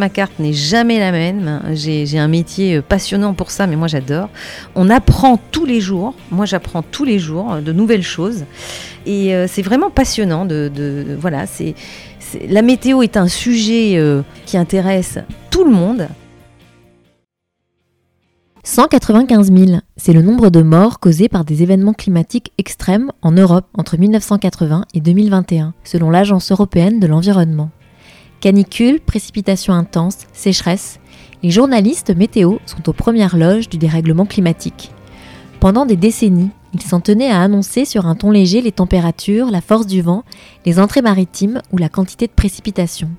Ma carte n'est jamais la même. J'ai un métier euh, passionnant pour ça, mais moi j'adore. On apprend tous les jours. Moi j'apprends tous les jours euh, de nouvelles choses. Et euh, c'est vraiment passionnant. De, voilà, c'est la météo est un sujet qui intéresse tout le monde. 195 000, c'est le nombre de morts causés par des événements climatiques extrêmes en Europe entre 1980 et 2021, selon l'Agence européenne de l'environnement. Canicules, précipitations intenses, sécheresse, les journalistes météo sont aux premières loges du dérèglement climatique. Pendant des décennies, ils s'en tenaient à annoncer sur un ton léger les températures, la force du vent, les entrées maritimes ou la quantité de précipitations.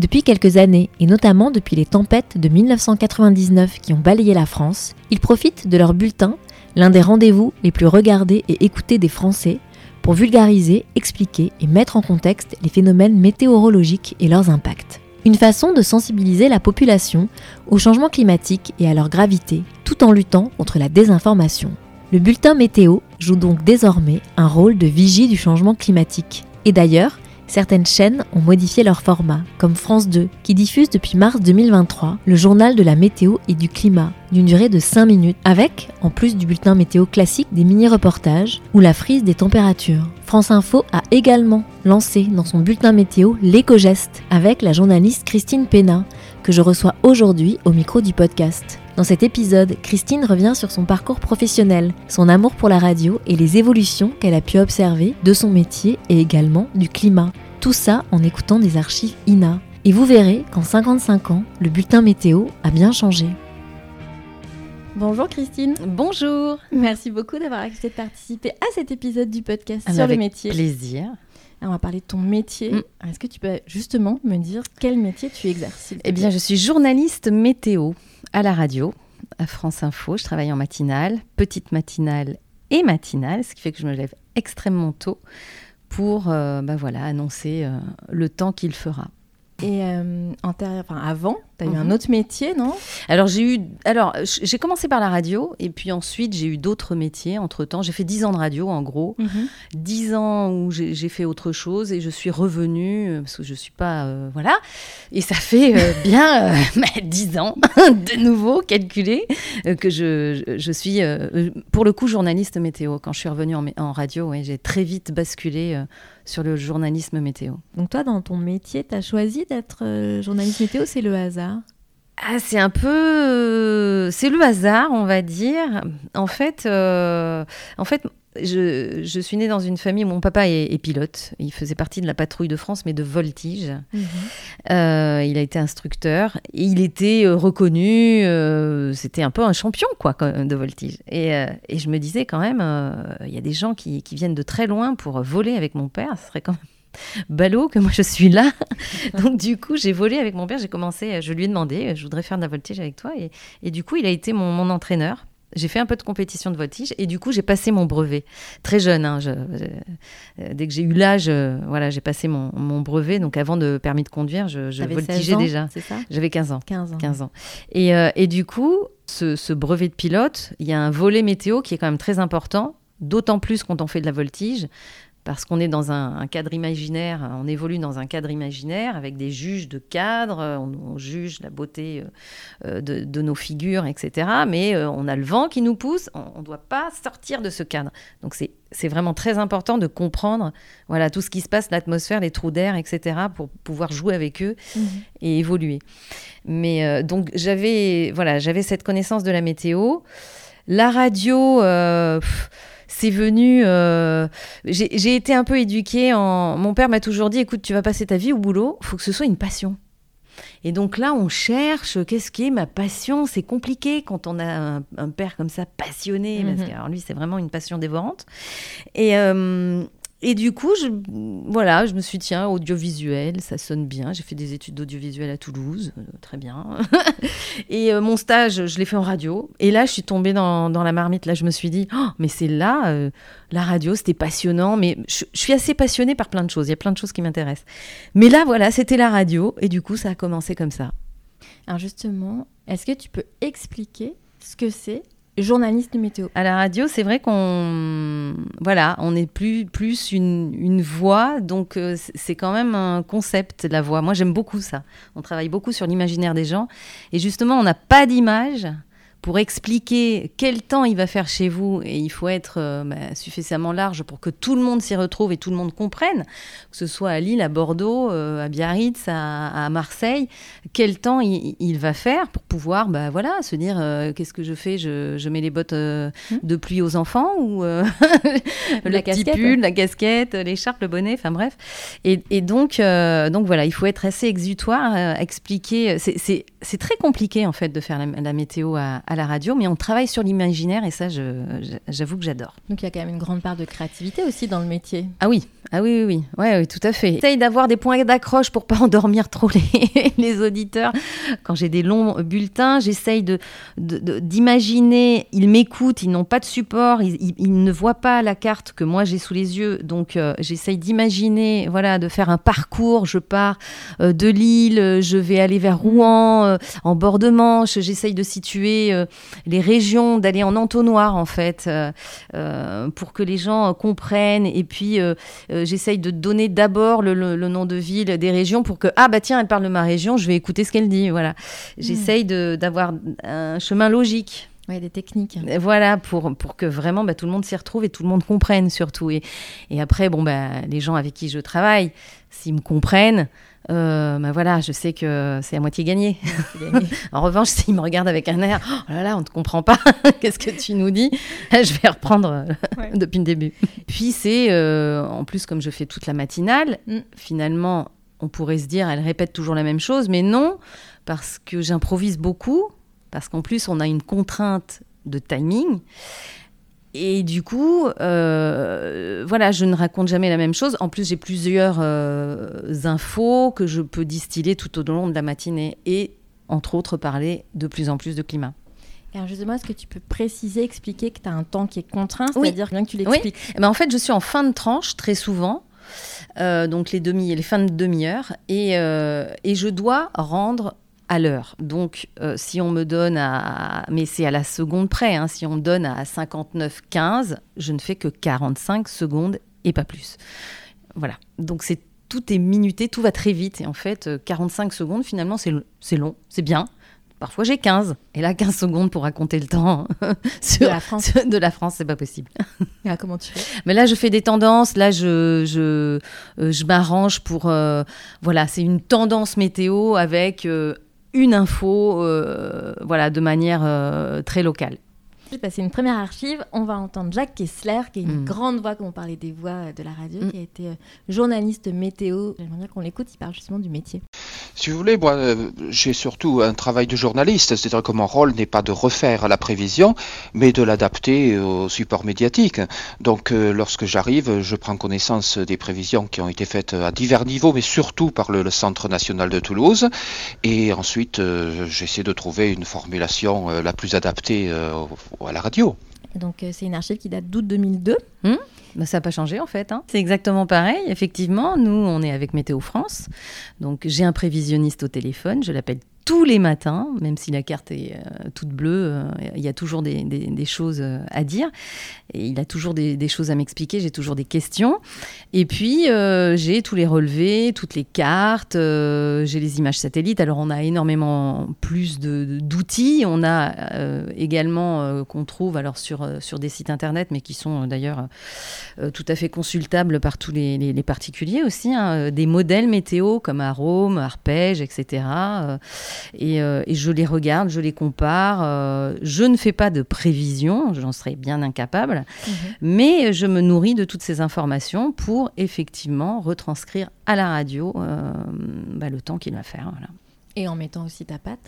Depuis quelques années, et notamment depuis les tempêtes de 1999 qui ont balayé la France, ils profitent de leur bulletin, l'un des rendez-vous les plus regardés et écoutés des Français, pour vulgariser, expliquer et mettre en contexte les phénomènes météorologiques et leurs impacts. Une façon de sensibiliser la population au changement climatique et à leur gravité, tout en luttant contre la désinformation. Le bulletin météo joue donc désormais un rôle de vigie du changement climatique. Et d'ailleurs, Certaines chaînes ont modifié leur format, comme France 2, qui diffuse depuis mars 2023 le journal de la météo et du climat, d'une durée de 5 minutes, avec, en plus du bulletin météo classique, des mini-reportages ou la frise des températures. France Info a également lancé dans son bulletin météo l'éco-geste, avec la journaliste Christine Pénat, que je reçois aujourd'hui au micro du podcast. Dans cet épisode, Christine revient sur son parcours professionnel, son amour pour la radio et les évolutions qu'elle a pu observer de son métier et également du climat. Tout ça en écoutant des archives INA. Et vous verrez qu'en 55 ans, le bulletin météo a bien changé. Bonjour Christine, Bonjour. merci beaucoup d'avoir accepté de participer à cet épisode du podcast sur le Ah, Avec métier. Plaisir. On va parler de ton métier. Mm. Est-ce que tu peux justement me dire quel métier tu exerces Eh bien, je suis journaliste météo à la radio, à France Info. Je travaille en matinale, petite matinale et matinale, ce qui fait que je me lève extrêmement tôt pour euh, bah annoncer euh, le temps qu'il fera. Et euh, enfin, avant, tu as eu Mhm. un autre métier, non? Alors j'ai eu, alors j'ai commencé par la radio et puis ensuite j'ai eu d'autres métiers. Entre temps, j'ai fait 10 ans de radio en gros, 10 ans où j'ai fait autre chose et je suis revenue euh, parce que je suis pas, euh, voilà. Et ça fait euh, bien euh, bah, 10 ans de nouveau calculé que je, je- suis pour le coup journaliste météo. Quand je suis revenue en, radio, ouais, j'ai très vite basculé sur le journalisme météo. Donc toi, dans ton métier, tu as choisi d'être euh, journaliste météo, c'est le hasard? Ah, c'est un peu, euh, c'est le hasard, on va dire. En fait, euh, en fait, je, je suis née dans une famille où mon papa est, est pilote. Il faisait partie de la patrouille de France, mais de voltige. Euh, il a été instructeur et il était euh, reconnu. euh, C'était un peu un champion, quoi, de voltige. Et, euh, et je me disais quand même, il y a des gens qui, qui viennent de très loin pour voler avec mon père. Ce serait quand même ballot que moi je suis là. Donc du coup, j'ai volé avec mon père. J'ai commencé, je lui ai demandé, je voudrais faire de la voltige avec toi. Et, et du coup, il a été mon, mon entraîneur. J'ai fait un peu de compétition de voltige et du coup, j'ai passé mon brevet. Très jeune, hein, je- je- euh, dès que j'ai eu l'âge, euh, voilà, j'ai passé mon, mon brevet. Donc avant de permis de conduire, je, je T'avais 16 voltigeais ans, déjà. C'est ça? J'avais 15 ans. 15 ans. 15 ans. Et, euh, et du coup, ce, ce brevet de pilote, il y a un volet météo qui est quand même très important, d'autant plus quand on fait de la voltige, parce qu'on est dans un, un cadre imaginaire, on évolue dans un cadre imaginaire avec des juges de cadre, on, on juge la beauté euh, euh, de, de nos figures, etc. Mais euh, on a le vent qui nous pousse, on ne doit pas sortir de ce cadre. Donc c'est c'est vraiment très important de comprendre voilà, tout ce qui se passe, l'atmosphère, les trous d'air, etc., pour pouvoir jouer avec eux Mhm. et évoluer. Mais euh, donc j'avais voilà, j'avais cette connaissance de la météo. La radio, euh, pff, c'est venu. euh, j'ai été un peu éduquée. En... Mon père m'a toujours dit écoute, tu vas passer ta vie au boulot, faut que ce soit une passion. Et donc là, on cherche qu'est-ce qui est ma passion? C'est compliqué quand on a un, un père comme ça passionné, parce Mhm. que alors lui, c'est vraiment une passion dévorante. Et, euh, et du coup, je, voilà, je me suis dit, tiens, audiovisuel, ça sonne bien. J'ai fait des études d'audiovisuel à Toulouse, euh, très bien. et euh, mon stage, je l'ai fait en radio. Et là, je suis tombée dans, la marmite. Là, je me suis dit, oh, mais c'est là, euh, la radio, c'était passionnant. Mais je, je suis assez passionnée par plein de choses. Il y a plein de choses qui m'intéressent. Mais là, voilà, c'était la radio. Et du coup, ça a commencé comme ça. Alors justement, est-ce que tu peux expliquer ce que c'est journaliste météo À la radio, c'est vrai qu'on voilà, on est plus plus une, une voix, donc euh, c'est quand même un concept la voix. Moi, j'aime beaucoup ça. On travaille beaucoup sur l'imaginaire des gens, et justement, on n'a pas d'image pour expliquer quel temps il va faire chez vous, et il faut être euh, bah, suffisamment large pour que tout le monde s'y retrouve et tout le monde comprenne, que ce soit à Lille, à Bordeaux, euh, à Biarritz, à, à Marseille, quel temps il, il va faire pour pouvoir, bah voilà, se dire euh, qu'est-ce que je fais, je, je mets les bottes euh, de pluie aux enfants ou euh, le La petit casquette. pull, la casquette, l'écharpe, le bonnet, enfin bref. Et, et donc, donc voilà, il faut être assez exutoire, expliquer. C'est- très compliqué en fait de faire la, la météo à, à la radio, mais on travaille sur l'imaginaire et ça, j'avoue que j'adore. Donc il y a quand même une grande part de créativité aussi dans le métier. Ah oui, ah oui, oui, oui, ouais, oui, tout à fait. J'essaye d'avoir des points d'accroche pour pas endormir trop les, les auditeurs. Quand j'ai des longs bulletins, j'essaye de, de- de- d'imaginer, ils m'écoutent, ils n'ont pas de support, ils, ils- ils ne voient pas la carte que moi j'ai sous les yeux, donc euh, j'essaye d'imaginer, voilà, de faire un parcours. Je pars euh, de Lille, euh, je vais aller vers Rouen, euh, en bord de Manche, j'essaye de situer les régions, d'aller en entonnoir en fait, euh, euh, pour que les gens euh, comprennent. Et puis euh, euh, j'essaye de donner d'abord le, le- le nom de ville des régions pour que ah bah tiens elle parle de ma région, je vais écouter ce qu'elle dit. Voilà, j'essaye de- d'avoir un chemin logique. Ouais, des techniques. Voilà, pour, pour que vraiment bah, tout le monde s'y retrouve et tout le monde comprenne surtout. Et, et après, bon, bah, les gens avec qui je travaille, s'ils me comprennent, euh, bah, voilà, je sais que c'est à moitié gagné. en revanche, s'ils me regardent avec un air, oh là là, on ne te comprend pas, qu'est-ce que tu nous dis? Je vais reprendre euh, Ouais. depuis le début. Puis c'est, euh, en plus, comme je fais toute la matinale, Mm. finalement, on pourrait se dire, elle répète toujours la même chose, mais non, parce que j'improvise beaucoup, parce qu'en plus, on a une contrainte de timing. Et du coup, euh, voilà, je ne raconte jamais la même chose. En plus, j'ai plusieurs euh, infos que je peux distiller tout au long de la matinée et, entre autres, parler de plus en plus de climat. Alors justement, est-ce que tu peux préciser, expliquer que tu as un temps qui est contraint, Oui. c'est-à-dire bien que tu l'expliques Eh ben, en fait, je suis en fin de tranche très souvent, euh, donc les demi, les fins de demi-heure, et, et je dois rendre à l'heure. Donc, euh, si on me donne à, mais c'est à la seconde près, hein, si on me donne à 59,15, je ne fais que 45 secondes et pas plus. Voilà. Donc c'est tout est minuté, tout va très vite, et en fait, euh, 45 secondes finalement c'est long, c'est bien. Parfois j'ai 15, et là 15 secondes pour raconter le temps sur, De la France. sur- de la France, c'est pas possible. Ah, Comment tu fais? Mais là, je fais des tendances. Là, je, je, euh, je m'arrange pour. euh, voilà, c'est une tendance météo avec euh, une info, euh, voilà, de manière euh, très locale. Je vais passer une première archive. On va entendre Jacques Kessler, qui est une Mm. grande voix, comme on parlait des voix euh, de la radio, Mm. qui a été euh, journaliste météo. J'aimerais bien qu'on l'écoute. Il parle justement du métier. Si vous voulez, moi, euh, j'ai surtout un travail de journaliste, c'est-à-dire que mon rôle n'est pas de refaire la prévision, mais de l'adapter au support médiatique. Donc, euh, lorsque j'arrive, je prends connaissance des prévisions qui ont été faites à divers niveaux, mais surtout par le, le Centre national de Toulouse, et ensuite, euh, j'essaie de trouver une formulation euh, la plus adaptée euh, à la radio. Et donc, euh, c'est une archive qui date d'août 2002. Bah, ça n'a pas changé en fait. hein. C'est exactement pareil. Effectivement, nous, on est avec Météo France. Donc, j'ai un prévisionniste au téléphone. Je l'appelle tous les matins, même si la carte est euh, toute bleue, euh, il y a toujours des, choses euh, à dire. Et il a toujours des, choses à m'expliquer, j'ai toujours des questions. Et puis, j'ai tous les relevés, toutes les cartes, j'ai les images satellites. Alors, on a énormément plus d'outils. On a également, qu'on trouve alors sur, sur des sites internet, mais qui sont d'ailleurs tout à fait consultables par tous les, particuliers aussi, hein, des modèles météo comme Arome, Arpège, etc. euh, et, et je les regarde, je les compare. euh, je ne fais pas de prévision, j'en serais bien incapable, mais je me nourris de toutes ces informations pour effectivement retranscrire à la radio euh, bah, le temps qu'il va faire. Voilà. Et en mettant aussi ta patte?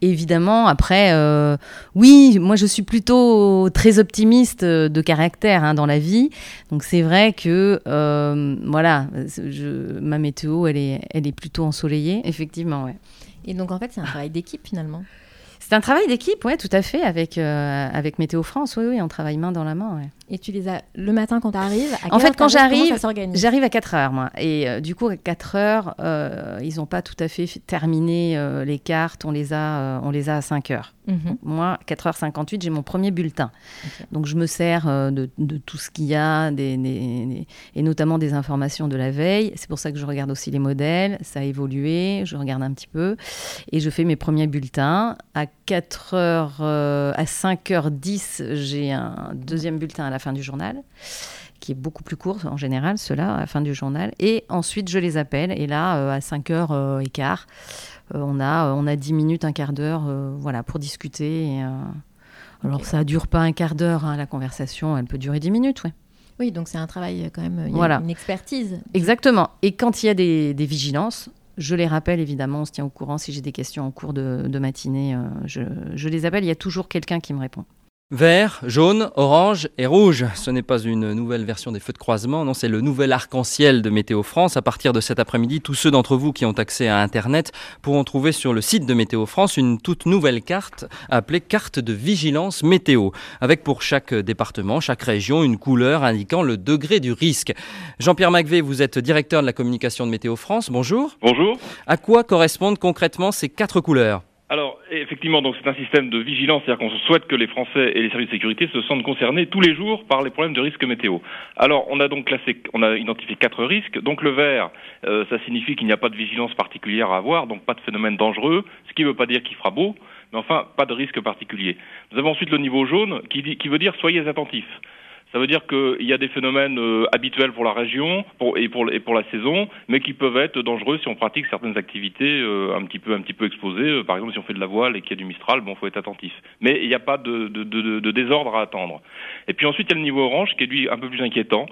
Évidemment, après, euh, oui, moi je suis plutôt très optimiste de caractère hein, dans la vie. Donc c'est vrai que, euh, voilà, je, ma météo, elle est, elle est plutôt ensoleillée, effectivement, ouais. Et donc en fait, c'est un travail d'équipe finalement c'est un travail d'équipe, oui, tout à fait, avec, euh, avec Météo France. Oui, oui, on travaille main dans la main. Ouais. Et tu les as le matin quand tu arrives En fait, quand j'arrive, j'arrive à 4 heures, moi. Et euh, du coup, à 4 heures, euh, ils n'ont pas tout à fait terminé les cartes. On les a, on les a à 5 heures. Mhm. Moi, 4h58, j'ai mon premier bulletin. Donc, je me sers de, de, tout ce qu'il y a, des, et notamment des informations de la veille. C'est pour ça que je regarde aussi les modèles. Ça a évolué. Je regarde un petit peu. Et je fais mes premiers bulletins. À 4h, à 5h10, j'ai un deuxième bulletin à la fin du journal, qui est beaucoup plus court en général, ceux-là, à la fin du journal. Et ensuite, je les appelle. Et là, euh, à 5h15, euh, euh, on, a, on a 10 minutes, un quart d'heure voilà, pour discuter. alors, ça ne dure pas un quart d'heure, hein, la conversation, elle peut durer 10 minutes, oui. Oui, donc c'est un travail quand même, il y a une expertise. Exactement. Et quand il y a des, vigilances, je les rappelle évidemment, on se tient au courant si j'ai des questions en cours de, matinée. je, je, les appelle, il y a toujours quelqu'un qui me répond. Vert, jaune, orange et rouge. Ce n'est pas une nouvelle version des feux de croisement, non, c'est le nouvel arc-en-ciel de Météo France. À partir de cet après-midi, tous ceux d'entre vous qui ont accès à Internet pourront trouver sur le site de Météo France une toute nouvelle carte appelée carte de vigilance météo, avec pour chaque département, chaque région, une couleur indiquant le degré du risque. Jean-Pierre Macvé, vous êtes directeur de la communication de Météo France. Bonjour. Bonjour. À quoi correspondent concrètement ces quatre couleurs? Alors, effectivement, donc c'est un système de vigilance, c'est-à-dire qu'on souhaite que les Français et les services de sécurité se sentent concernés tous les jours par les problèmes de risque météo. Alors, on a donc classé, on a identifié quatre risques. Donc, le vert, euh, ça signifie qu'il n'y a pas de vigilance particulière à avoir, donc pas de phénomène dangereux, ce qui ne veut pas dire qu'il fera beau, mais enfin, pas de risque particulier. Nous avons ensuite le niveau jaune, qui, qui veut dire soyez attentifs. Ça veut dire qu'il y a des phénomènes euh, habituels pour la région et, pour, et pour la saison, mais qui peuvent être dangereux si on pratique certaines activités euh, un petit peu un petit peu exposées. Euh, par exemple, si on fait de la voile et qu'il y a du mistral, bon, faut être attentif. Mais il n'y a pas de, de, de, de, désordre à attendre. Et puis ensuite, il y a le niveau orange qui est lui un peu plus inquiétant,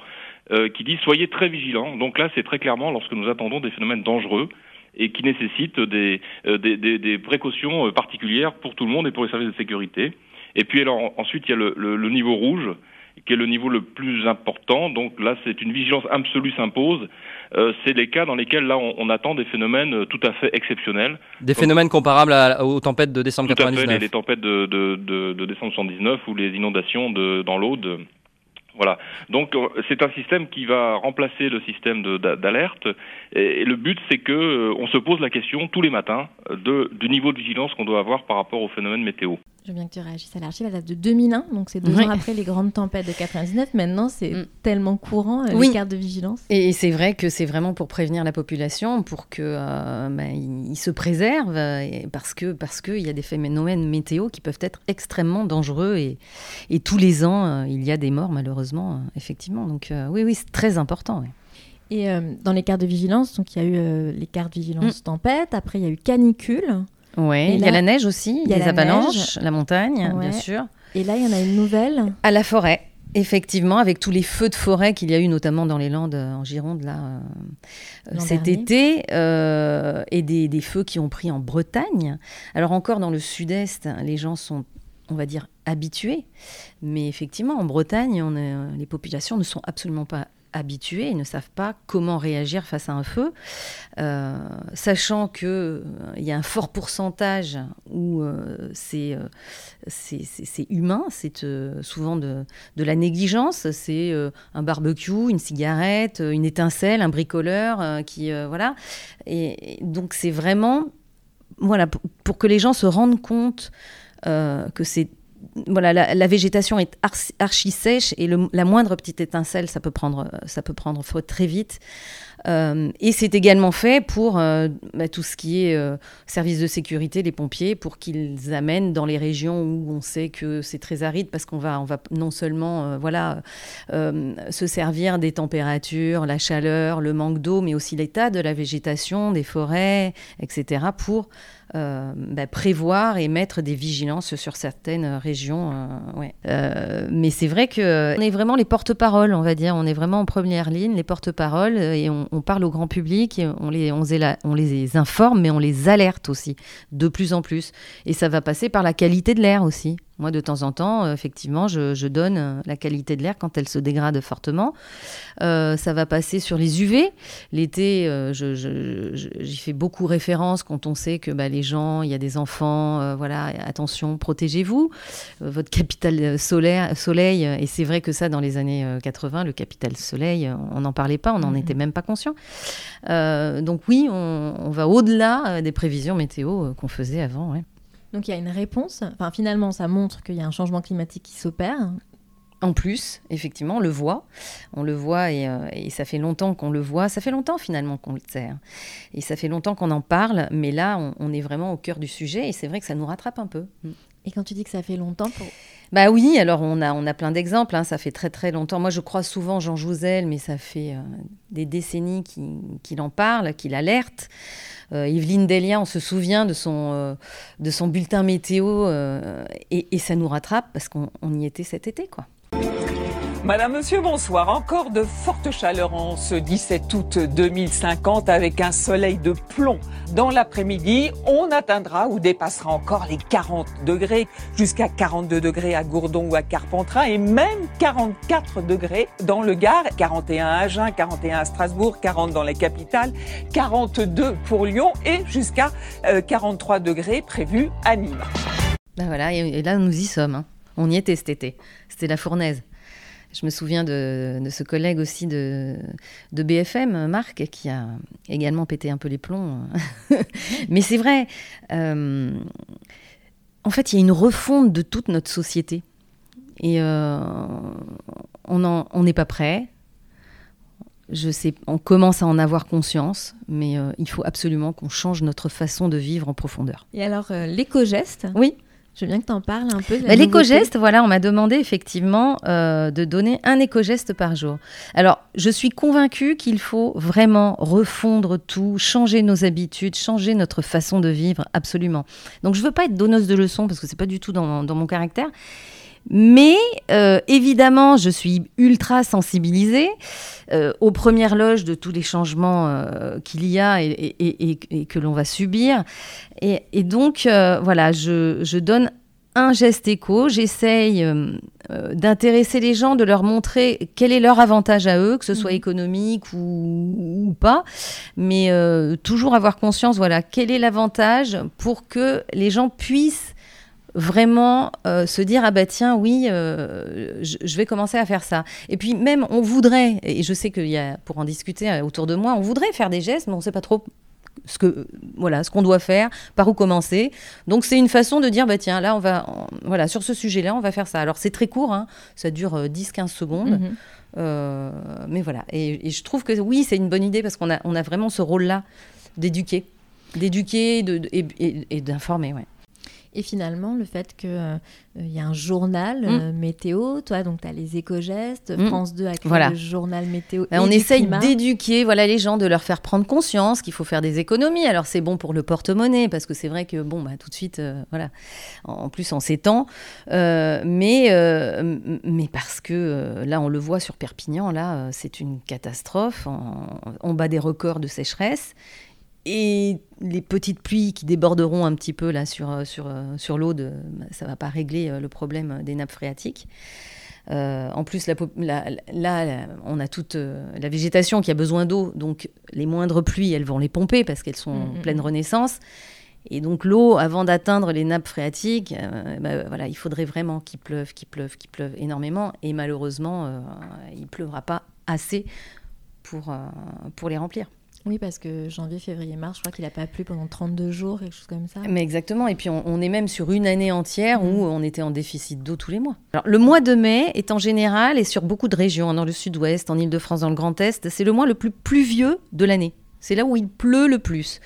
qui dit soyez très vigilants. Donc là, c'est très clairement lorsque nous attendons des phénomènes dangereux et qui nécessitent des, des, des, des, précautions particulières pour tout le monde et pour les services de sécurité. Et puis alors, ensuite, il y a le, le, le niveau rouge qui est le niveau le plus important. Donc là, c'est une vigilance absolue s'impose. Euh, c'est les cas dans lesquels là on, attend des phénomènes euh, tout à fait exceptionnels. Des phénomènes comparables aux tempêtes de décembre tout 99. À fait, les, tempêtes de, de, de, de, décembre 79 ou les inondations de, dans l'Aude. Voilà. Donc euh, c'est un système qui va remplacer le système d'alerte. Et, le but, c'est que on se pose la question tous les matins de, du niveau de vigilance qu'on doit avoir par rapport aux phénomènes météo. Je veux bien que tu réagisses à l'archive. Elle date de 2001, donc c'est deux ans après les grandes tempêtes de 99. Maintenant, c'est mm. tellement courant, euh, les cartes de vigilance. Et c'est vrai que c'est vraiment pour prévenir la population, pour que euh, bah, se préservent, parce que parce qu'il y a des phénomènes météo qui peuvent être extrêmement dangereux et, et tous les ans, euh, il y a des morts, malheureusement, effectivement. Donc oui, oui, c'est très important. Et dans les cartes de vigilance, donc il y a eu les cartes de vigilance mm. tempête, après il y a eu canicule. Oui, il y a la neige aussi, il y a les avalanches, la montagne, bien sûr. Et là, il y en a une nouvelle. À la forêt. Effectivement, avec tous les feux de forêt qu'il y a eu, notamment dans les Landes en Gironde là, euh, cet été, euh, et des, des, feux qui ont pris en Bretagne. Alors encore dans le sud-est, les gens sont, on va dire, habitués, mais effectivement, en Bretagne, on est, les populations ne sont absolument pas habitués, ils ne savent pas comment réagir face à un feu, euh, sachant qu'il euh, y a un fort pourcentage où euh, c'est humain, c'est souvent de, de, la négligence, c'est un barbecue, une cigarette, une étincelle, un bricoleur, qui voilà, et, donc c'est vraiment voilà pour, que les gens se rendent compte que c'est voilà, la, végétation est archi sèche et la moindre petite étincelle, ça peut prendre, ça peut prendre feu très vite. Euh, et c'est également fait pour euh, bah, tout ce qui est euh, service de sécurité, les pompiers, pour qu'ils amènent dans les régions où on sait que c'est très aride, parce qu'on va, on va non seulement voilà, se servir des températures, la chaleur, le manque d'eau, mais aussi l'état de la végétation, des forêts, etc., pour bah, prévoir et mettre des vigilances sur certaines régions. mais c'est vrai qu'on est vraiment les porte-paroles, on va dire. On est vraiment en première ligne, les porte-paroles, et on parle au grand public, on les, on, on les informe, mais on les alerte aussi, de plus en plus. Et ça va passer par la qualité de l'air aussi. Moi, de temps en temps, euh, effectivement, je, donne euh, la qualité de l'air quand elle se dégrade fortement. Euh, ça va passer sur les UV. L'été, j'y fais beaucoup référence quand on sait que bah, les gens, il y a des enfants, voilà, attention, protégez-vous. votre capital solaire, soleil, et c'est vrai que ça, dans les années 80, le capital soleil, on n'en parlait pas, on n'en mmh. était même pas conscient. donc oui, on, va au-delà des prévisions météo qu'on faisait avant. Donc il y a une réponse. Enfin, finalement, ça montre qu'il y a un changement climatique qui s'opère. En plus, effectivement, on le voit. On le voit euh, et, ça fait longtemps qu'on le voit. Ça fait longtemps finalement qu'on le sert. Et ça fait longtemps qu'on en parle. Mais là, on, est vraiment au cœur du sujet et c'est vrai que ça nous rattrape un peu. Et quand tu dis que ça fait longtemps pour... Bah oui, alors on a, on a plein d'exemples, hein. ça fait très très longtemps. Moi je crois souvent Jean Jouzel, mais ça fait euh, des décennies qu'il en parle, qu'il alerte. Euh, Yveline Delia, on se souvient de son, euh, de son bulletin météo et, et, ça nous rattrape parce qu'on y était cet été. quoi. Madame, Monsieur, bonsoir. Encore de fortes chaleurs en ce 17 août 2050 avec un soleil de plomb. Dans l'après-midi, on atteindra ou dépassera encore les 40 degrés, jusqu'à 42 degrés à Gourdon ou à Carpentras et même 44 degrés dans le Gard, 41 à Agen, 41 à Strasbourg, 40 dans les capitales, 42 pour Lyon et jusqu'à 43 euh, degrés prévus à Nîmes. Ben voilà, et là nous y sommes. Hein. On y était cet été. C'était la fournaise. Je me souviens de, ce collègue aussi de, BFM, Marc, qui a également pété un peu les plombs. Mais c'est vrai, euh, en fait, il y a une refonte de toute notre société. Et euh, on n'est pas prêt. Je sais, on commence à en avoir conscience, mais euh, il faut absolument qu'on change notre façon de vivre en profondeur. Et alors, l'éco-geste? Oui. Je veux bien que tu en parles un peu. Bah, l'éco-geste, voilà, on m'a demandé effectivement euh, de donner un éco-geste par jour. Alors, je suis convaincue qu'il faut vraiment refondre tout, changer nos habitudes, changer notre façon de vivre, absolument. Donc, je ne veux pas être donneuse de leçons parce que c'est pas du tout dans, dans mon caractère. Mais euh, évidemment, je suis ultra sensibilisée euh, aux premières loges de tous les changements euh, qu'il y a et, que l'on va subir. Et, donc, voilà, je, donne un geste éco. J'essaye d'intéresser les gens, de leur montrer quel est leur avantage à eux, que ce soit mmh. économique ou, ou pas. Mais toujours avoir conscience, voilà, quel est l'avantage pour que les gens puissent vraiment euh, se dire ah bah tiens oui euh, je, vais commencer à faire ça. Et puis même on voudrait et je sais qu'il y a pour en discuter euh, autour de moi on voudrait faire des gestes mais on ne sait pas trop ce que voilà ce qu'on doit faire par où commencer. Donc c'est une façon de dire bah tiens là on va voilà sur ce sujet là on va faire ça. Alors c'est très court hein, ça dure 10-15 secondes. Mhm. mais voilà. Et, je trouve que oui c'est une bonne idée parce qu'on a, on a vraiment ce rôle là d'éduquer. D'éduquer de, et, et d'informer ouais et finalement, le fait qu'il euh, y a un journal mm. euh, météo, toi, donc tu as les éco-gestes, mm. France 2 a créé le journal météo. Et on essaye d'éduquer voilà, les gens, de leur faire prendre conscience qu'il faut faire des économies. Alors c'est bon pour le porte-monnaie, parce que c'est vrai que, bon, bah, tout de suite, euh, voilà, en, plus en ces temps, mais, mais parce que là, on le voit sur Perpignan, là, c'est une catastrophe. on bat des records de sécheresse. Et les petites pluies qui déborderont un petit peu là sur, euh, sur, euh, sur l'eau, ça ne va pas régler euh, le problème des nappes phréatiques. en plus, là, on a toute la végétation qui a besoin d'eau, donc les moindres pluies, elles vont les pomper parce qu'elles sont en mm, pleine mm. renaissance. Et donc l'eau, avant d'atteindre les nappes phréatiques, bah, voilà, il faudrait vraiment qu'il pleuve, qu'il pleuve, qu'il pleuve énormément. Et malheureusement, il ne pleuvra pas assez pour, pour les remplir. Oui, parce que janvier, février, mars, je crois qu'il n'a pas plu pendant 32 jours, quelque chose comme ça. Mais exactement. Et puis, on, est même sur une année entière où mm. on était en déficit d'eau tous les mois. Alors, le mois de mai est en général, et sur beaucoup de régions, dans le sud-ouest, en Ile-de-France, dans le Grand Est, c'est le mois le plus pluvieux de l'année. C'est là où il pleut le plus.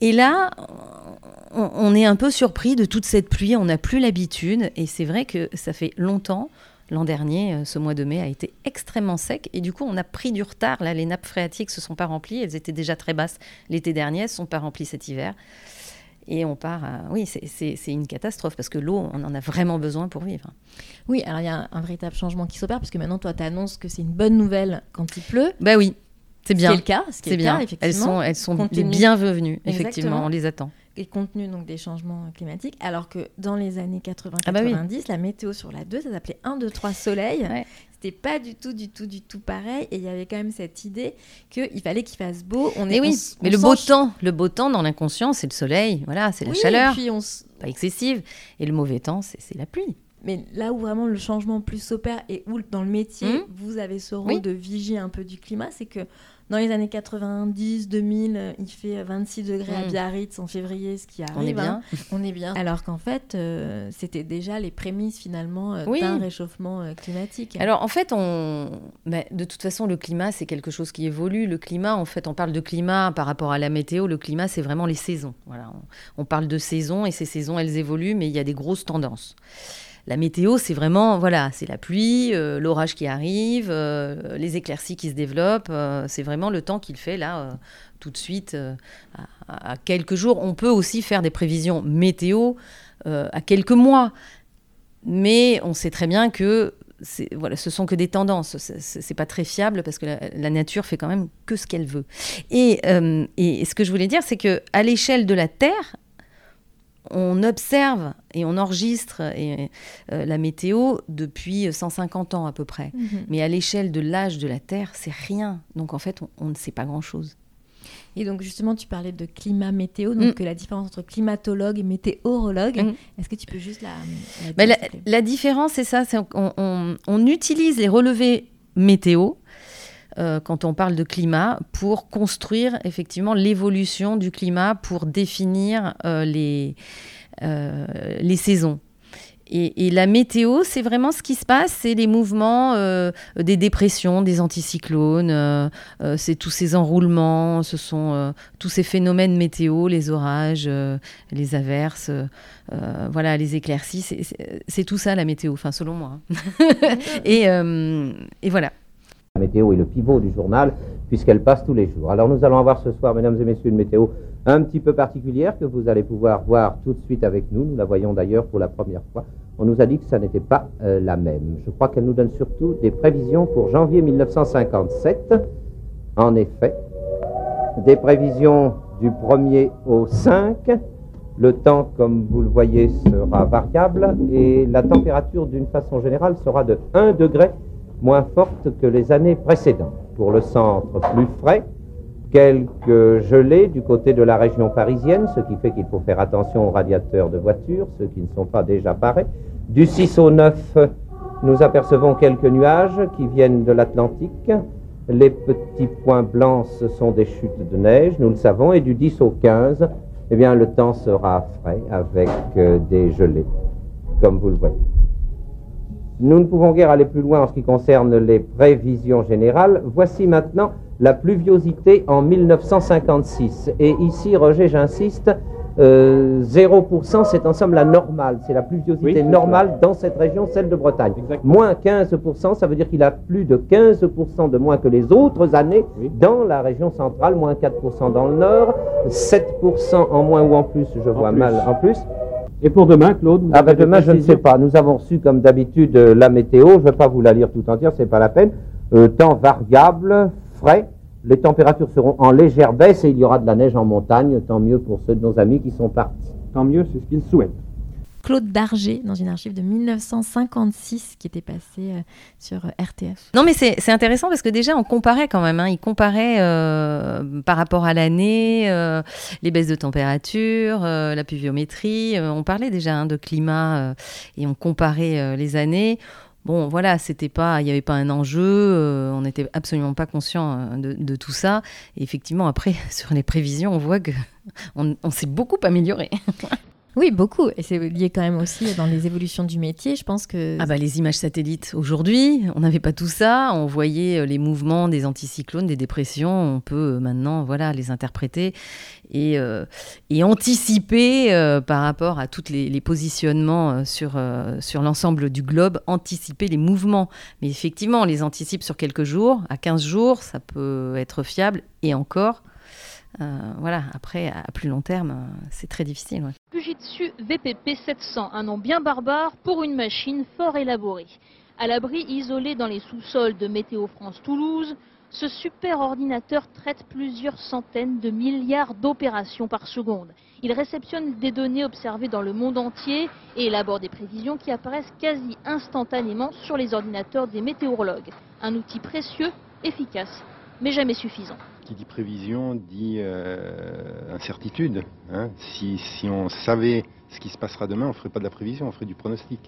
Et là, on est un peu surpris de toute cette pluie. On n'a plus l'habitude. Et c'est vrai que ça fait longtemps L'an dernier, euh, ce mois de mai a été extrêmement sec et du coup, on a pris du retard. Là, les nappes phréatiques se sont pas remplies. Elles étaient déjà très basses l'été dernier, elles ne sont pas remplies cet hiver. Et on part à... Oui, c'est une catastrophe parce que l'eau, on en a vraiment besoin pour vivre. Oui, alors il y a un, véritable changement qui s'opère parce que maintenant, toi, tu annonces que c'est une bonne nouvelle quand il pleut. Bah oui. C'est bien. le cas. C'est bien. elles sont, elles sont les bienvenues, effectivement. On les attend. Et compte tenu donc des changements climatiques, alors que dans les années 80-90, ah bah la météo sur la 2, ça s'appelait 1, 2, 3 soleil. C'était pas du tout, du tout, du tout pareil. Et il y avait quand même cette idée qu'il fallait qu'il fasse beau. On est, oui, mais le beau temps, le beau temps dans l'inconscient, c'est le soleil. Voilà, c'est la chaleur. puis on pas excessive. Et le mauvais temps, c'est la pluie. Mais là où vraiment le changement plus s'opère et où dans le métier, mmh. vous avez ce rôle de vigie un peu du climat, c'est que dans les années 90, 2000, il fait 26 degrés à hmm. Biarritz en février, ce qui arrive. On est bien. Hein. On est bien. Alors qu'en fait, euh, c'était déjà les prémices finalement euh, d'un réchauffement euh, climatique. Alors en fait, on... de toute façon, le climat, c'est quelque chose qui évolue. Le climat, en fait, on parle de climat par rapport à la météo. Le climat, c'est vraiment les saisons. Voilà, on parle de saisons et ces saisons, elles évoluent, mais il y a des grosses tendances. La météo, c'est vraiment, voilà, c'est la pluie, euh, l'orage qui arrive, euh, les éclaircies qui se développent. Euh, c'est vraiment le temps qu'il fait là, tout de suite, à, quelques jours. On peut aussi faire des prévisions météo à quelques mois. Mais on sait très bien que voilà, ce sont que des tendances. C'est pas très fiable parce que la, nature fait quand même que ce qu'elle veut. Et, et, ce que je voulais dire, c'est que à l'échelle de la Terre, on observe et on enregistre euh, la météo depuis 150 ans à peu près. Mhm. Mais à l'échelle de l'âge de la Terre, c'est rien. Donc en fait, on, ne sait pas grand-chose. Et donc justement, tu parlais de climat météo, donc mm. la différence entre climatologue et météorologue. Mm. Est-ce que tu peux juste la... La, bah, différence, c'est ça, on, utilise les relevés météo euh, quand on parle de climat, pour construire effectivement l'évolution du climat, pour définir euh, les, euh, les saisons. Et, la météo, c'est vraiment ce qui se passe, c'est les mouvements des dépressions, des anticyclones, c'est tous ces enroulements, ce sont tous ces phénomènes météo, les orages, les averses, voilà, les éclaircies, c'est tout ça la météo, enfin selon moi. Hein. et, et voilà. La météo est le pivot du journal puisqu'elle passe tous les jours. Alors nous allons avoir ce soir, mesdames et messieurs, une météo un petit peu particulière que vous allez pouvoir voir tout de suite avec nous. Nous la voyons d'ailleurs pour la première fois. On nous a dit que ça n'était pas euh, la même. Je crois qu'elle nous donne surtout des prévisions pour janvier 1957. En effet, des prévisions du 1er au 5. Le temps, comme vous le voyez, sera variable et la température, d'une façon générale, sera de 1 degré moins forte que les années précédentes. Pour le centre, plus frais, quelques gelées du côté de la région parisienne, ce qui fait qu'il faut faire attention aux radiateurs de voitures, ceux qui ne sont pas déjà parés. Du 6 au 9, nous apercevons quelques nuages qui viennent de l'Atlantique. Les petits points blancs, ce sont des chutes de neige, nous le savons, et du 10 au 15, eh bien, le temps sera frais avec euh, des gelées, comme vous le voyez. Nous ne pouvons guère aller plus loin en ce qui concerne les prévisions générales. Voici maintenant la pluviosité en 1956. Et ici, Roger, j'insiste, 0%, euh, c'est en somme la normale. C'est la pluviosité normale dans cette région, celle de Bretagne. Moins 15%, ça veut dire qu'il a plus de 15% de moins que les autres années dans la région centrale, moins 4% dans le nord, 7% en moins ou en plus, je vois mal en plus. Et pour demain, Claude Ah ben demain, je ne sais pas. Nous avons reçu, comme d'habitude, euh, la météo. Je ne vais pas vous la lire tout entière, c'est pas la peine. Euh, temps variable, frais. Les températures seront en légère baisse et il y aura de la neige en montagne. Tant mieux pour ceux de nos amis qui sont partis. Tant mieux, c'est ce qu'ils souhaitent. Claude Darger dans une archive de 1956 qui était passée euh, sur euh, RTF. Non mais c'est intéressant parce que déjà on comparait quand même, hein. il comparait euh, par rapport à l'année, les baisses de température, la pluviométrie, on parlait déjà hein, de climat et on comparait les années. Bon, voilà, c'était pas, il n'y avait pas un enjeu, on n'était absolument pas conscient de, tout ça. Et effectivement, après, sur les prévisions, on voit que on s'est beaucoup amélioré. Oui, beaucoup. Et c'est lié quand même aussi dans les évolutions du métier. Je pense que. Ah, bah, les images satellites aujourd'hui, on n'avait pas tout ça. On voyait euh, les mouvements des anticyclones, des dépressions. On peut euh, maintenant voilà, les interpréter et, euh, et anticiper par rapport à tous les, positionnements sur, sur l'ensemble du globe, anticiper les mouvements. Mais effectivement, on les anticipe sur quelques jours. À 15 jours, ça peut être fiable. Et encore, euh, voilà, après, à plus long terme, euh, c'est très difficile. Ouais. Fujitsu VPP 700, un nom bien barbare pour une machine fort élaborée. À l'abri, isolé dans les sous-sols de Météo France Toulouse, Ce super ordinateur traite plusieurs centaines de milliards d'opérations par seconde. Il réceptionne des données observées dans le monde entier et élabore des prévisions qui apparaissent quasi instantanément sur les ordinateurs des météorologues. Un outil précieux, efficace, mais jamais suffisant. Qui dit prévision dit euh, incertitude. Hein. Si, si on savait ce qui se passera demain, on ne ferait pas de la prévision, on ferait du pronostic.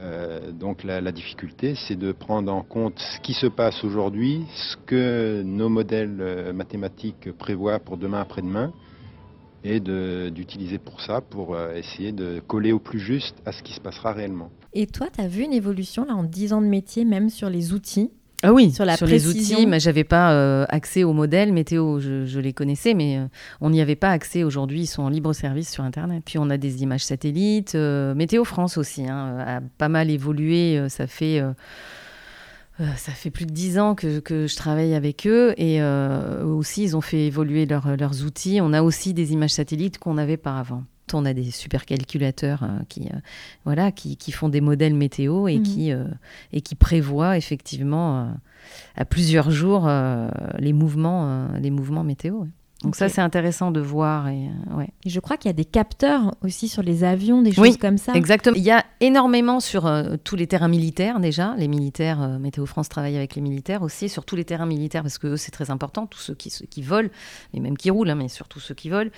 Euh, donc la, difficulté, c'est de prendre en compte ce qui se passe aujourd'hui, ce que nos modèles euh, mathématiques prévoient pour demain après-demain, et d'utiliser pour ça, pour essayer de coller au plus juste à ce qui se passera réellement. Et toi, tu as vu une évolution là en 10 ans de métier, même sur les outils? Ah oui, sur, la sur les outils, mais j'avais pas euh, accès aux modèles météo. Je, les connaissais, mais euh, on n'y avait pas accès. Aujourd'hui, ils sont en libre service sur Internet. Puis on a des images satellites. Euh, météo France aussi hein, a pas mal évolué. ça fait ça fait plus de dix ans que, que, je travaille avec eux et aussi ils ont fait évoluer leurs outils. On a aussi des images satellites qu'on n'avait pas avant on a des supercalculateurs euh, qui, euh, voilà, qui, font des modèles météo et, mhm. qui, euh, et qui prévoient effectivement à plusieurs jours les, mouvements, les mouvements météo. Donc ça, c'est intéressant de voir. Et, euh, ouais. je crois qu'il y a des capteurs aussi sur les avions, des choses comme ça. Exactement. Il y a énormément sur euh, tous les terrains militaires déjà. Les militaires, euh, Météo France travaille avec les militaires aussi sur tous les terrains militaires parce que c'est très important, tous ceux qui, qui volent, et même qui roulent, hein, mais surtout ceux qui volent.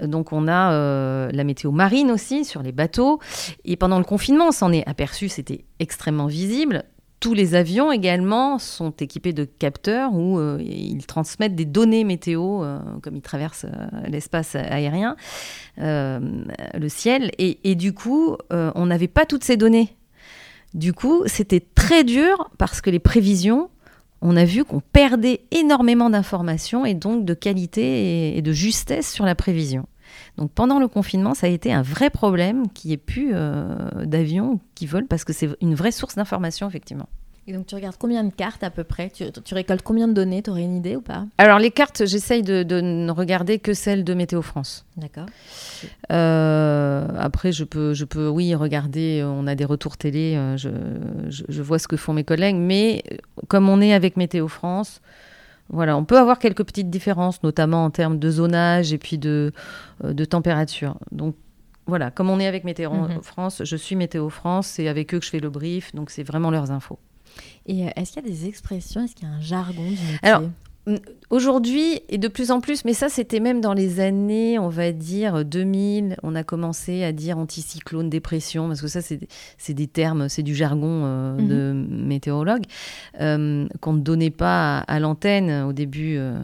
Donc on a la météo marine aussi sur les bateaux. Et pendant le confinement, on s'en est aperçu, c'était extrêmement visible tous les avions également sont équipés de capteurs où euh, ils transmettent des données météo, euh, comme ils traversent euh, l'espace aérien, le ciel. Et, du coup, on n'avait pas toutes ces données. Du coup, c'était très dur parce que les prévisions, on a vu qu'on perdait énormément d'informations et donc de qualité et, de justesse sur la prévision. Donc pendant le confinement, ça a été un vrai problème qu'il n'y ait plus euh, d'avions qui volent parce que c'est une vraie source d'information, effectivement. Et donc tu regardes combien de cartes à peu près? Tu, récoltes combien de données? Tu aurais une idée ou pas? Alors les cartes, j'essaye de, ne regarder que celles de Météo France. D'accord. Euh, après, je peux, je peux, oui, regarder. On a des retours télé. Euh, je, je, vois ce que font mes collègues, mais comme on est avec Météo France, voilà, on peut avoir quelques petites différences, notamment en termes de zonage et puis de, euh, de température. Donc voilà, comme on est avec Météo mhm. France, je suis Météo France, c'est avec eux que je fais le brief, donc c'est vraiment leurs infos. Et euh, est-ce qu'il y a des expressions, est-ce qu'il y a un jargon du métier? Aujourd'hui, et de plus en plus, mais ça c'était même dans les années, on va dire 2000, on a commencé à dire anticyclone, dépression, parce que ça c'est des termes, c'est du jargon euh, mhm. de météorologue, euh, qu'on ne donnait pas à, l'antenne au début. Euh.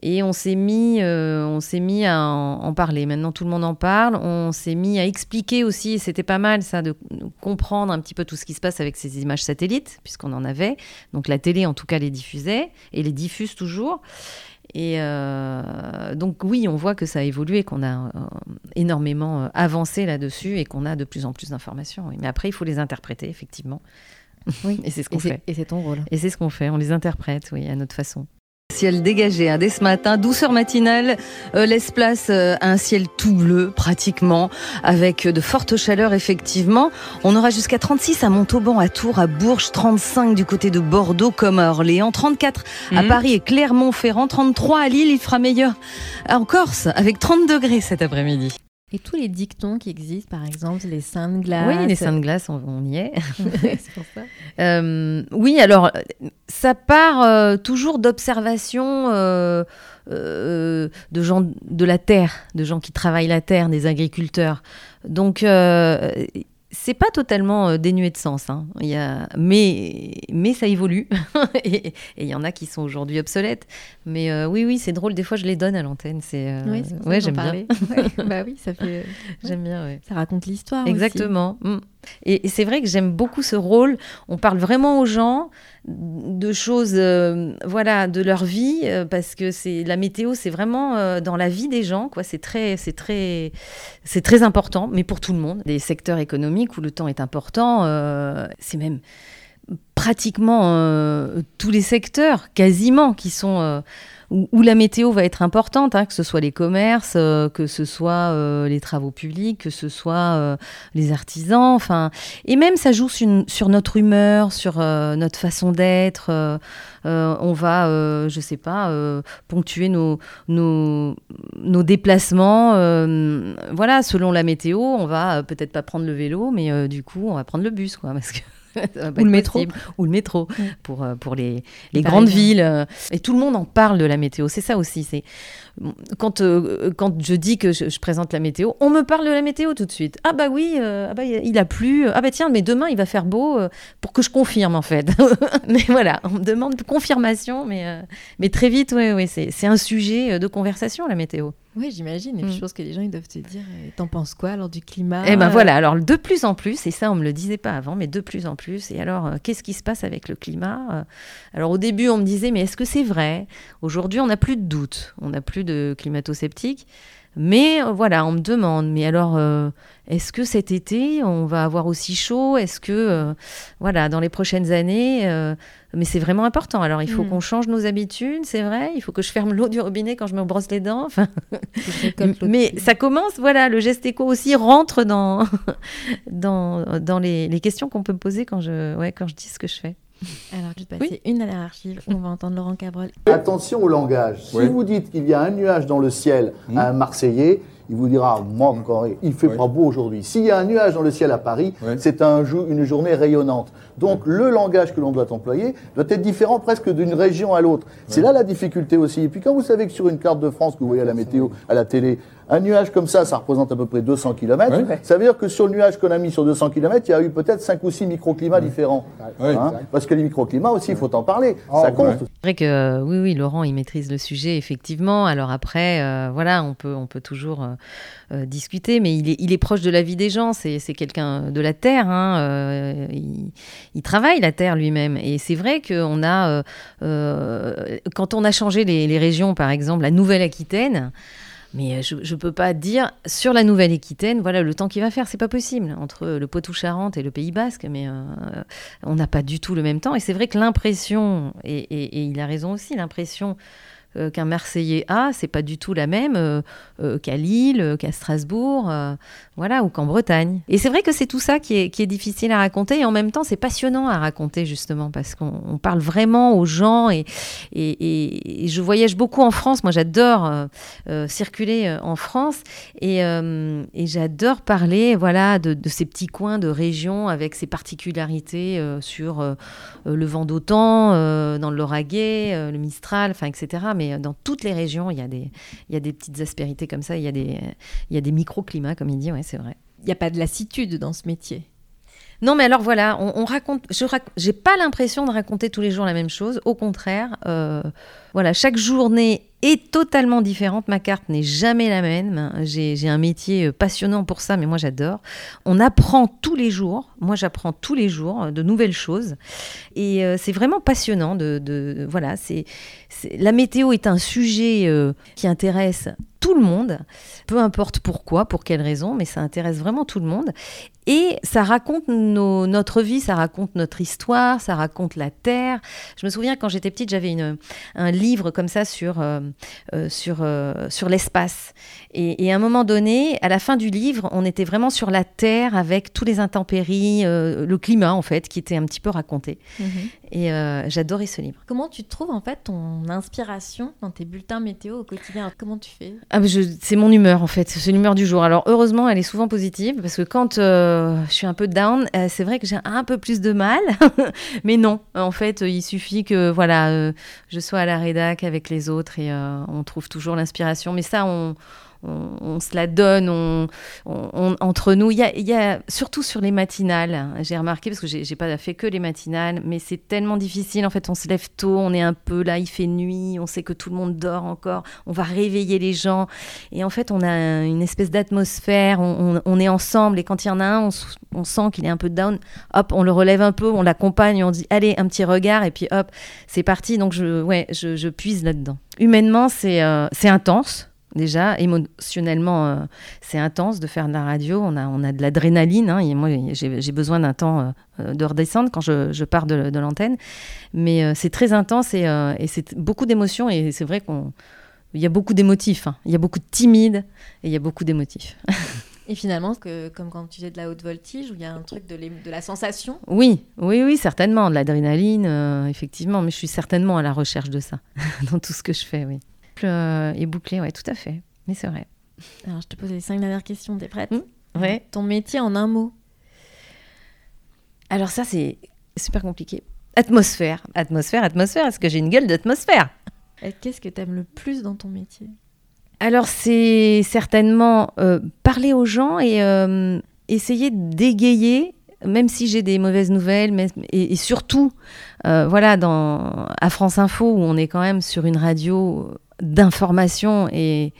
et on s'est mis, on s'est mis à en, parler. Maintenant tout le monde en parle. On s'est mis à expliquer aussi, c'était pas mal ça, de comprendre un petit peu tout ce qui se passe avec ces images satellites, puisqu'on en avait. Donc la télé en tout cas les diffusait, et les diffuse toujours et euh, donc oui, on voit que ça a évolué, qu'on a euh, énormément euh, avancé là-dessus et qu'on a de plus en plus d'informations. Mais après, il faut les interpréter, effectivement. Oui. et c'est ce qu'on fait. Et c'est ton rôle. Et c'est ce qu'on fait, on les interprète, oui, à notre façon. Ciel dégagé hein, dès ce matin, douceur matinale euh, laisse place euh, à un ciel tout bleu pratiquement, avec de fortes chaleurs effectivement. On aura jusqu'à 36 à Montauban, à Tours, à Bourges, 35 du côté de Bordeaux comme à Orléans, 34 à mhm. Paris et Clermont-Ferrand, 33 à Lille. Il fera meilleur en Corse avec 30 degrés cet après-midi. Et tous les dictons qui existent, par exemple, les seins de glace. Oui, les seins de glace, on, y est. c'est pour ça. Euh, oui, alors, ça part euh, toujours d'observations euh, de gens de la terre, de gens qui travaillent la terre, des agriculteurs. Donc, c'est pas totalement euh, dénué de sens, hein. il y a... mais, mais ça évolue. et il y en a qui sont aujourd'hui obsolètes. Mais euh, oui, oui, c'est drôle. Des fois, je les donne à l'antenne. C'est euh, oui, ouais, j'aime bien. bah oui, ça fait. j'aime bien. Ouais. Ça raconte l'histoire. Exactement. Mm. Et, c'est vrai que j'aime beaucoup ce rôle. On parle vraiment aux gens de choses, euh, voilà, de leur vie, euh, parce que c'est la météo, c'est vraiment euh, dans la vie des gens, quoi. C'est très, c'est très, c'est très important, mais pour tout le monde. Des secteurs économiques où le temps est important, c'est même pratiquement tous les secteurs, quasiment, qui sont où, la météo va être importante, hein, que ce soit les commerces, que ce soit les travaux publics, que ce soit les artisans, enfin, et même ça joue sur, sur notre humeur, sur notre façon d'être. on va, je sais pas, ponctuer nos, nos, nos déplacements. voilà, selon la météo, on va peut-être pas prendre le vélo, mais du coup, on va prendre le bus, quoi, parce que ou le métro. Ou le métro pour, euh, pour les, les grandes villes. Et tout le monde en parle de la météo. C'est ça aussi. C'est quand, euh, quand je dis que je, présente la météo, on me parle de la météo tout de suite. Ah bah oui, ah bah, il a plu. Ah bah tiens, mais demain il va faire beau pour que je confirme en fait. mais voilà, on me demande confirmation, mais, mais très vite, oui, oui, c'est un sujet de conversation la météo. Oui, j'imagine. Et puis, je mm. pense que les gens, ils doivent te dire euh, T'en penses quoi alors du climat Eh ben voilà, alors de plus en plus, et ça, on me le disait pas avant, mais de plus en plus. Et alors, euh, qu'est-ce qui se passe avec le climat? Euh? Alors, au début, on me disait Mais est-ce que c'est vrai? Aujourd'hui, on n'a plus de doute. On n'a plus de climato-sceptiques. Mais voilà, on me demande, mais alors, est-ce que cet été, on va avoir aussi chaud? Est-ce que, voilà, dans les prochaines années, mais c'est vraiment important. Alors, il faut mm. qu'on change nos habitudes, c'est vrai. Il faut que je ferme l'eau du robinet quand je me brosse les dents. Enfin, mais ça commence, voilà, le geste éco aussi rentre dans, dans, dans les, les questions qu'on peut me poser quand je, ouais, quand je dis ce que je fais. Alors, je vais passer une à l'archive. On va entendre Laurent Cabrol. Attention au langage. Si vous dites qu'il y a un nuage dans le ciel à un Marseillais, il vous dira, moi, il fait pas beau aujourd'hui. S'il y a un nuage dans le ciel à Paris, c'est un une journée rayonnante. Donc le langage que l'on doit employer doit être différent presque d'une région à l'autre. C'est là la difficulté aussi. Et puis quand vous savez que sur une carte de France que vous voyez à la météo, à la télé, un nuage comme ça, ça représente à peu près 200 km. Ça veut dire que sur le nuage qu'on a mis sur 200 km, il y a eu peut-être 5 ou 6 microclimats différents. Hein Parce que les microclimats aussi, il faut en parler. ça ah, compte. C'est vrai que oui, oui, Laurent, il maîtrise le sujet, effectivement. Alors après, euh, voilà, on peut, on peut toujours euh, euh, discuter, mais il est, il est proche de la vie des gens. C'est quelqu'un de la Terre. Hein, il, travaille la Terre lui-même. Et c'est vrai qu'on a, quand on a changé les, régions, par exemple, la Nouvelle-Aquitaine, mais euh, je ne peux pas dire sur la Nouvelle-Aquitaine, voilà le temps qu'il va faire, c'est pas possible entre le Poitou-Charentes et le Pays Basque, mais euh, on n'a pas du tout le même temps. Et c'est vrai que l'impression, et, il a raison aussi, l'impression euh, qu'un Marseillais a, c'est pas du tout la même euh, euh, qu'à Lille, qu'à Strasbourg, voilà, ou qu'en Bretagne. Et c'est vrai que c'est tout ça qui est, difficile à raconter, et en même temps, c'est passionnant à raconter justement parce qu'on parle vraiment aux gens. Et, je voyage beaucoup en France. Moi, j'adore circuler en France, et, j'adore parler, voilà, de, ces petits coins de région avec ses particularités sur le vent d'Otan, dans le Lauragais, le Mistral, enfin, etc mais euh, dans toutes les régions, il y a des, il y a des petites aspérités comme ça, il y a des, il y a des microclimats, comme il dit, ouais, c'est vrai. Il n'y a pas de lassitude dans ce métier? Non, mais alors voilà, on, raconte. Je j'ai pas l'impression de raconter tous les jours la même chose. Au contraire, euh, voilà, chaque journée est totalement différente. Ma carte n'est jamais la même. J'ai un métier euh, passionnant pour ça, mais moi j'adore. On apprend tous les jours. Moi j'apprends tous les jours de nouvelles choses, et c'est vraiment passionnant. De, voilà, c'est la météo est un sujet euh, qui intéresse tout le monde, peu importe pourquoi, pour quelle raison, mais ça intéresse vraiment tout le monde. Et ça raconte notre vie, ça raconte notre histoire, ça raconte la Terre. Je me souviens quand j'étais petite, j'avais un livre comme ça sur, euh, euh, sur, sur l'espace. Et, à un moment donné, à la fin du livre, on était vraiment sur la Terre avec tous les intempéries, le climat en fait, qui était un petit peu raconté. Mhm. Et j'adorais ce livre. Comment tu trouves en fait ton inspiration dans tes bulletins météo au quotidien? Comment tu fais? Ah, C'est mon humeur en fait, c'est l'humeur du jour. Alors heureusement, elle est souvent positive parce que quand euh, je suis un peu down, euh, c'est vrai que j'ai un peu plus de mal. Mais non, en fait, il suffit que voilà, euh, je sois à la rédac avec les autres et on trouve toujours l'inspiration. Mais ça, on on, se la donne on, entre nous. Il y, a, surtout sur les matinales, j'ai remarqué, parce que j'ai pas fait que les matinales, mais c'est tellement difficile. En fait, on se lève tôt, on est un peu là, il fait nuit, on sait que tout le monde dort encore, on va réveiller les gens. Et en fait, on a une espèce d'atmosphère, on, est ensemble, et quand il y en a un, on, sent qu'il est un peu down, hop, on le relève un peu, on l'accompagne, on dit, allez, un petit regard, et puis hop, c'est parti. Donc, je, ouais, je, puise là-dedans. Humainement, c'est euh, intense Déjà, émotionnellement, euh, c'est intense de faire de la radio. On a, on a de l'adrénaline. Hein, et moi, j'ai besoin d'un temps euh, de redescendre quand je, je pars de, de l'antenne. Mais euh, c'est très intense et, et c'est beaucoup d'émotions. Et c'est vrai qu'il y a beaucoup d'émotifs. Hein. Il y a beaucoup de timides et il y a beaucoup d'émotifs. Et finalement, que, comme quand tu faisais de la haute voltige, où il y a un truc de, de la sensation Oui, oui, oui, certainement. De l'adrénaline, effectivement. Mais je suis certainement à la recherche de ça dans tout ce que je fais, oui. Euh, et bouclé, ouais, tout à fait. Mais c'est vrai. Alors, je te pose les cinq dernières questions. T'es prête mmh. Ouais. Ton métier en un mot Alors ça, c'est super compliqué. Atmosphère, atmosphère, atmosphère. Est-ce que j'ai une gueule d'atmosphère? Qu'est-ce que tu aimes le plus dans ton métier? Alors, c'est certainement euh, parler aux gens et euh, essayer d'égayer même si j'ai des mauvaises nouvelles, et, surtout, voilà, dans, à France Info, où on est quand même sur une radio d'information et,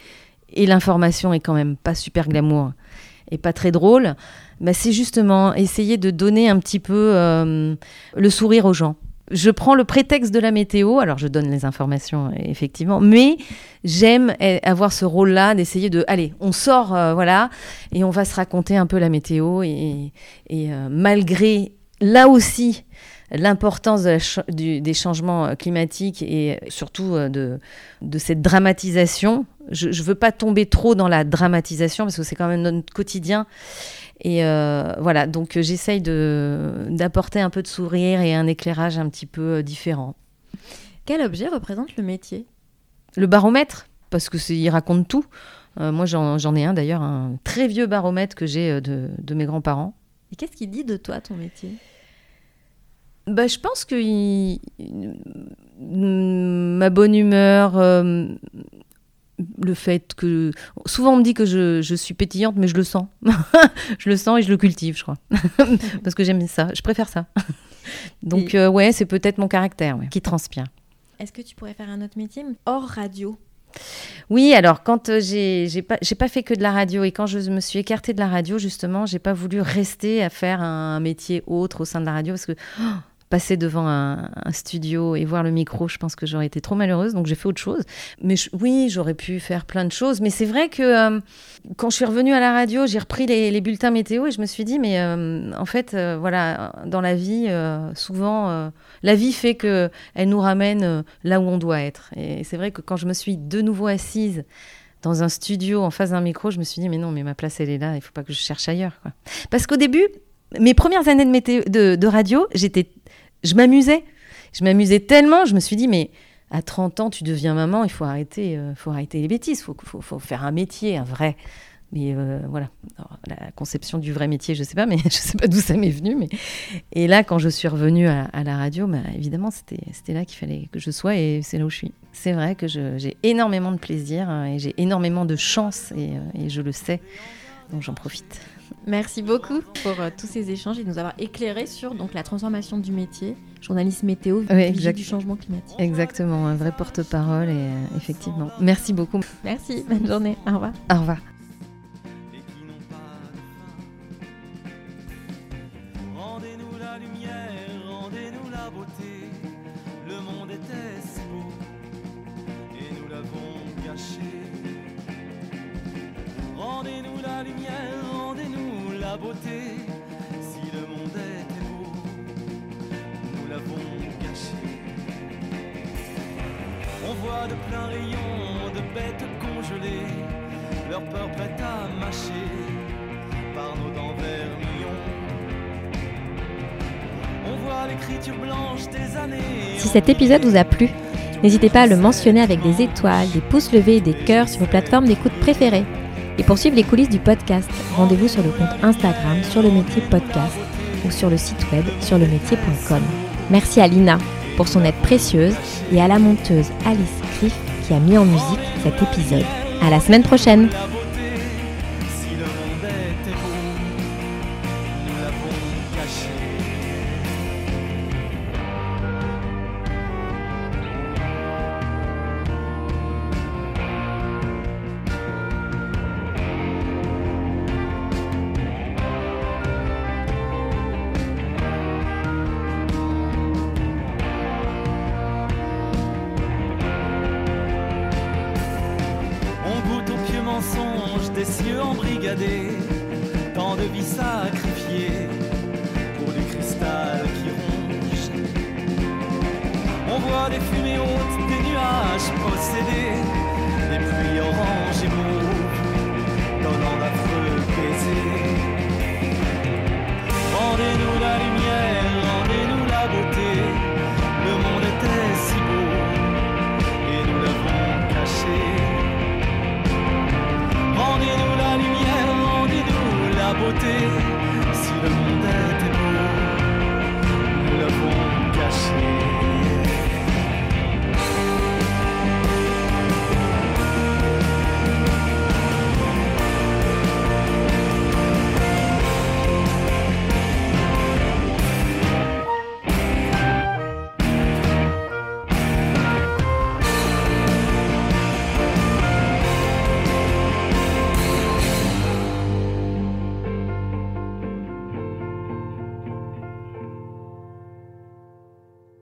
et l'information est quand même pas super glamour et pas très drôle, bah c'est justement essayer de donner un petit peu euh, le sourire aux gens. Je prends le prétexte de la météo, alors je donne les informations effectivement, mais j'aime avoir ce rôle-là d'essayer de, allez, on sort, euh, voilà, et on va se raconter un peu la météo et, et euh, malgré là aussi l'importance des changements euh, climatiques et surtout euh, de, de cette dramatisation. Je ne veux pas tomber trop dans la dramatisation parce que c'est quand même notre quotidien. Et euh, voilà, donc j'essaye d'apporter un peu de sourire et un éclairage un petit peu différent. Quel objet représente le métier? Le baromètre, parce que il raconte tout. moi, j'en ai un d'ailleurs, un très vieux baromètre que j'ai de, de mes grands-parents. Et qu'est-ce qui dit de toi ton métier? Bah, Je pense que ma bonne humeur, euh, le fait que... Souvent on me dit que je, je suis pétillante, mais je le sens. je le sens et je le cultive, je crois. Parce que j'aime ça, je préfère ça. Donc euh, ouais, c'est peut-être mon caractère qui transpire. Est-ce que tu pourrais faire un autre métier? Hors radio oui, alors quand euh, j'ai pas fait que de la radio et quand je me suis écartée de la radio justement, j'ai pas voulu rester à faire un, métier autre au sein de la radio parce que oh, passer devant un, studio et voir le micro, je pense que j'aurais été trop malheureuse, donc j'ai fait autre chose. Mais oui, j'aurais pu faire plein de choses, mais c'est vrai que euh, quand je suis revenue à la radio, j'ai repris les, bulletins météo et je me suis dit, mais euh, en fait, euh, voilà, dans la vie, souvent, la vie fait que elle nous ramène là où on doit être. Et c'est vrai que quand je me suis de nouveau assise dans un studio en face d'un micro, je me suis dit, mais non, mais ma place, elle est là, il faut pas que je cherche ailleurs. Parce qu'au début, mes premières années de, météo, de radio, j'étais je m'amusais. Je m'amusais tellement, je me suis dit, mais à 30 ans, tu deviens maman, il faut arrêter, euh, faut arrêter les bêtises, il faut, faire un métier, un vrai. Mais euh, voilà, la conception du vrai métier, je sais pas, mais je sais pas d'où ça m'est venu. Mais... Et là, quand je suis revenue à, la radio, bah, évidemment, c'était là qu'il fallait que je sois et c'est là où je suis. C'est vrai que j'ai énormément de plaisir hein, et j'ai énormément de chance et, euh, et je le sais, donc j'en profite. Merci beaucoup pour euh, tous ces échanges et de nous avoir éclairé sur donc, la transformation du métier, journaliste météo, oui, du changement climatique. Exactement, un vrai porte-parole et euh, effectivement. Merci beaucoup. Merci, bonne journée. Au revoir. Au revoir. Rendez-nous la lumière, rendez-nous la beauté. Si le monde était beau, nous l'avons caché. On voit de pleins rayons de bêtes congelées, leur peur prête à mâcher par nos dents vermillons. On voit l'écriture blanche des années. Si cet épisode vous a plu, n'hésitez pas à le mentionner avec des étoiles, des pouces levés et des cœurs sur vos plateformes d'écoute préférées. Et pour suivre les coulisses du podcast, rendez-vous sur le compte Instagram sur le métier podcast ou sur le site web sur le métier.com. Merci à Lina pour son aide précieuse et à la monteuse Alice Criff qui a mis en musique cet épisode. À la semaine prochaine! Embrigadés, tant de vies sacrifiées pour du cristal qui ronge. On voit des fumées hautes, des nuages possédés, des pluies oranges et mauves, donnant d'affreux baisers. Rendez-nous la lumière, si le monde était beau. Nous l'avons caché.